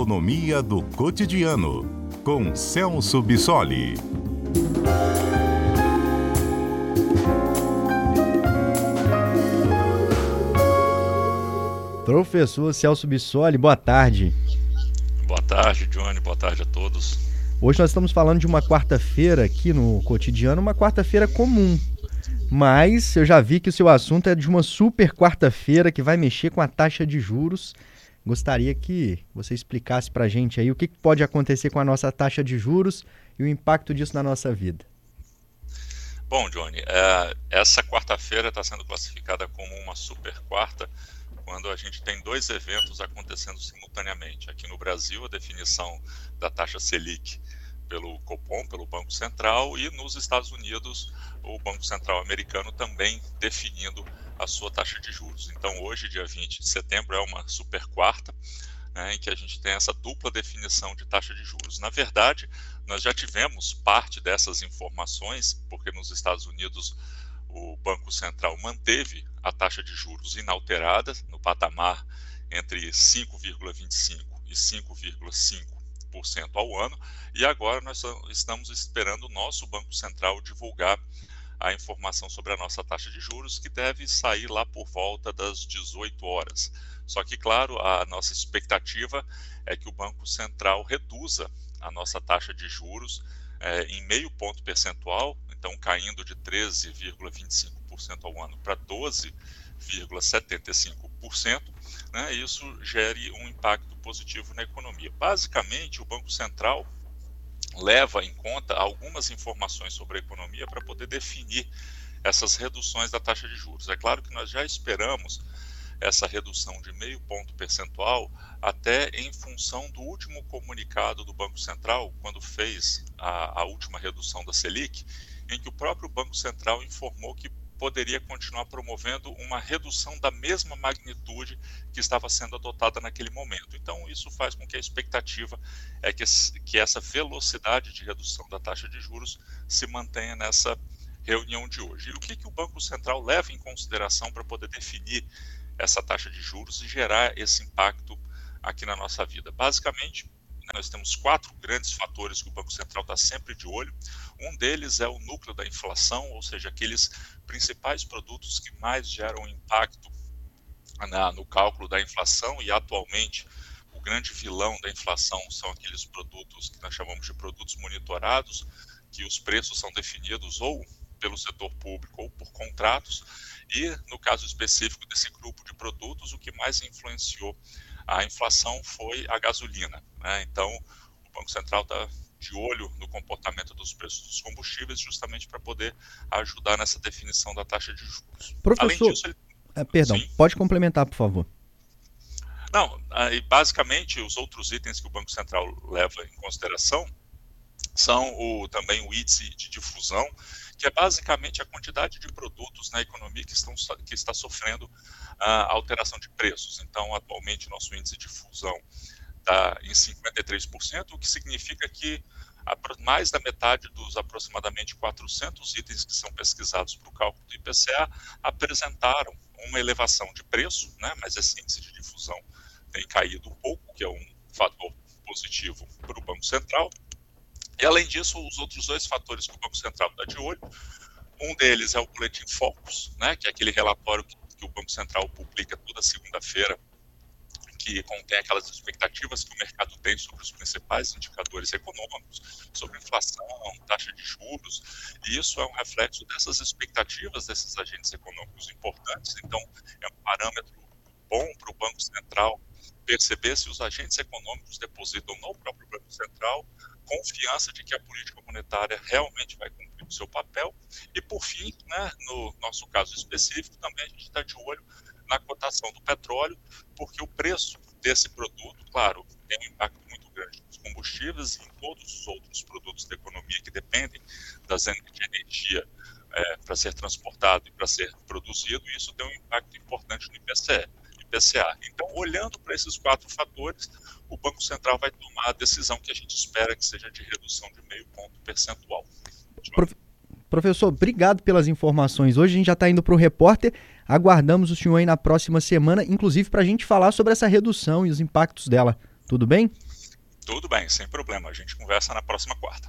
Economia do Cotidiano, com Celso Bissoli. Professor Celso Bissoli, boa tarde. Boa tarde, Johnny. Boa tarde a todos. Hoje nós estamos falando de uma quarta-feira aqui no cotidiano, uma quarta-feira comum. Mas eu já vi que o seu assunto é de uma super quarta-feira que vai mexer com a taxa de juros. Gostaria que você explicasse para a gente aí o que pode acontecer com a nossa taxa de juros e o impacto disso na nossa vida. Bom, Johnny, é, essa quarta-feira está sendo classificada como uma super quarta quando a gente tem dois eventos acontecendo simultaneamente. Aqui no Brasil, a definição da taxa Selic pelo Copom, pelo Banco Central, e nos Estados Unidos, o Banco Central americano também definindo a sua taxa de juros. Então, hoje, dia 20 de setembro, é uma super quarta, né, em que a gente tem essa dupla definição de taxa de juros. Na verdade, nós já tivemos parte dessas informações, porque nos Estados Unidos o Banco Central manteve a taxa de juros inalterada no patamar entre 5,25 e 5,5% ao ano, e agora nós estamos esperando o nosso Banco Central divulgar a informação sobre a nossa taxa de juros, que deve sair lá por volta das 18 horas. Só que, claro, a nossa expectativa é que o Banco Central reduza a nossa taxa de juros é, em meio ponto percentual, então caindo de 13,25% ao ano para 12,75%, né, isso gere um impacto positivo na economia. Basicamente, o Banco Central leva em conta algumas informações sobre a economia para poder definir essas reduções da taxa de juros. É claro que nós já esperamos essa redução de meio ponto percentual até em função do último comunicado do Banco Central, quando fez a, a última redução da Selic, em que o próprio Banco Central informou que poderia continuar promovendo uma redução da mesma magnitude que estava sendo adotada naquele momento. Então, isso faz com que a expectativa é que, que essa velocidade de redução da taxa de juros se mantenha nessa reunião de hoje. E o que, que o Banco Central leva em consideração para poder definir essa taxa de juros e gerar esse impacto aqui na nossa vida? Basicamente, nós temos quatro grandes fatores que o Banco Central está sempre de olho. Um deles é o núcleo da inflação, ou seja, aqueles principais produtos que mais geram impacto na, no cálculo da inflação. E atualmente o grande vilão da inflação são aqueles produtos que nós chamamos de produtos monitorados, que os preços são definidos ou pelo setor público ou por contratos, e no caso específico desse grupo de produtos, o que mais influenciou a inflação foi a gasolina. Né? Então, o Banco Central está de olho no comportamento dos preços dos combustíveis, justamente para poder ajudar nessa definição da taxa de juros. Professor, disso, ele... é, perdão, Sim. pode complementar, por favor. Não, basicamente os outros itens que o Banco Central leva em consideração são o, também o índice de difusão, que é basicamente a quantidade de produtos na economia que, estão, que está sofrendo a alteração de preços. Então, atualmente, nosso índice de difusão está em 53%, o que significa que mais da metade dos aproximadamente 400 itens que são pesquisados para o cálculo do IPCA apresentaram uma elevação de preço, né, mas esse índice de difusão tem caído um pouco, que é um fator positivo para o Banco Central. E, além disso, os outros dois fatores que o Banco Central está de olho, um deles é o Boletim Focus, né, que é aquele relatório que, que o Banco Central publica toda segunda-feira que contém aquelas expectativas que o mercado tem sobre os principais indicadores econômicos, sobre inflação, taxa de juros, e isso é um reflexo dessas expectativas desses agentes econômicos importantes. Então, é um parâmetro bom para o Banco Central perceber se os agentes econômicos depositam no próprio Banco Central confiança de que a política monetária realmente vai cumprir o seu papel. E, por fim, né, no nosso caso específico, também a gente está de olho na cotação do petróleo, porque o preço desse produto, claro, tem um impacto muito grande nos combustíveis e em todos os outros produtos da economia que dependem das, de energia é, para ser transportado e para ser produzido, e isso tem um impacto importante no IPCE, IPCA. Então, olhando para esses quatro fatores, o Banco Central vai tomar a decisão que a gente espera que seja de redução de meio ponto percentual. Prof... Professor, obrigado pelas informações. Hoje a gente já está indo para o repórter. Aguardamos o senhor aí na próxima semana, inclusive para a gente falar sobre essa redução e os impactos dela. Tudo bem? Tudo bem, sem problema. A gente conversa na próxima quarta.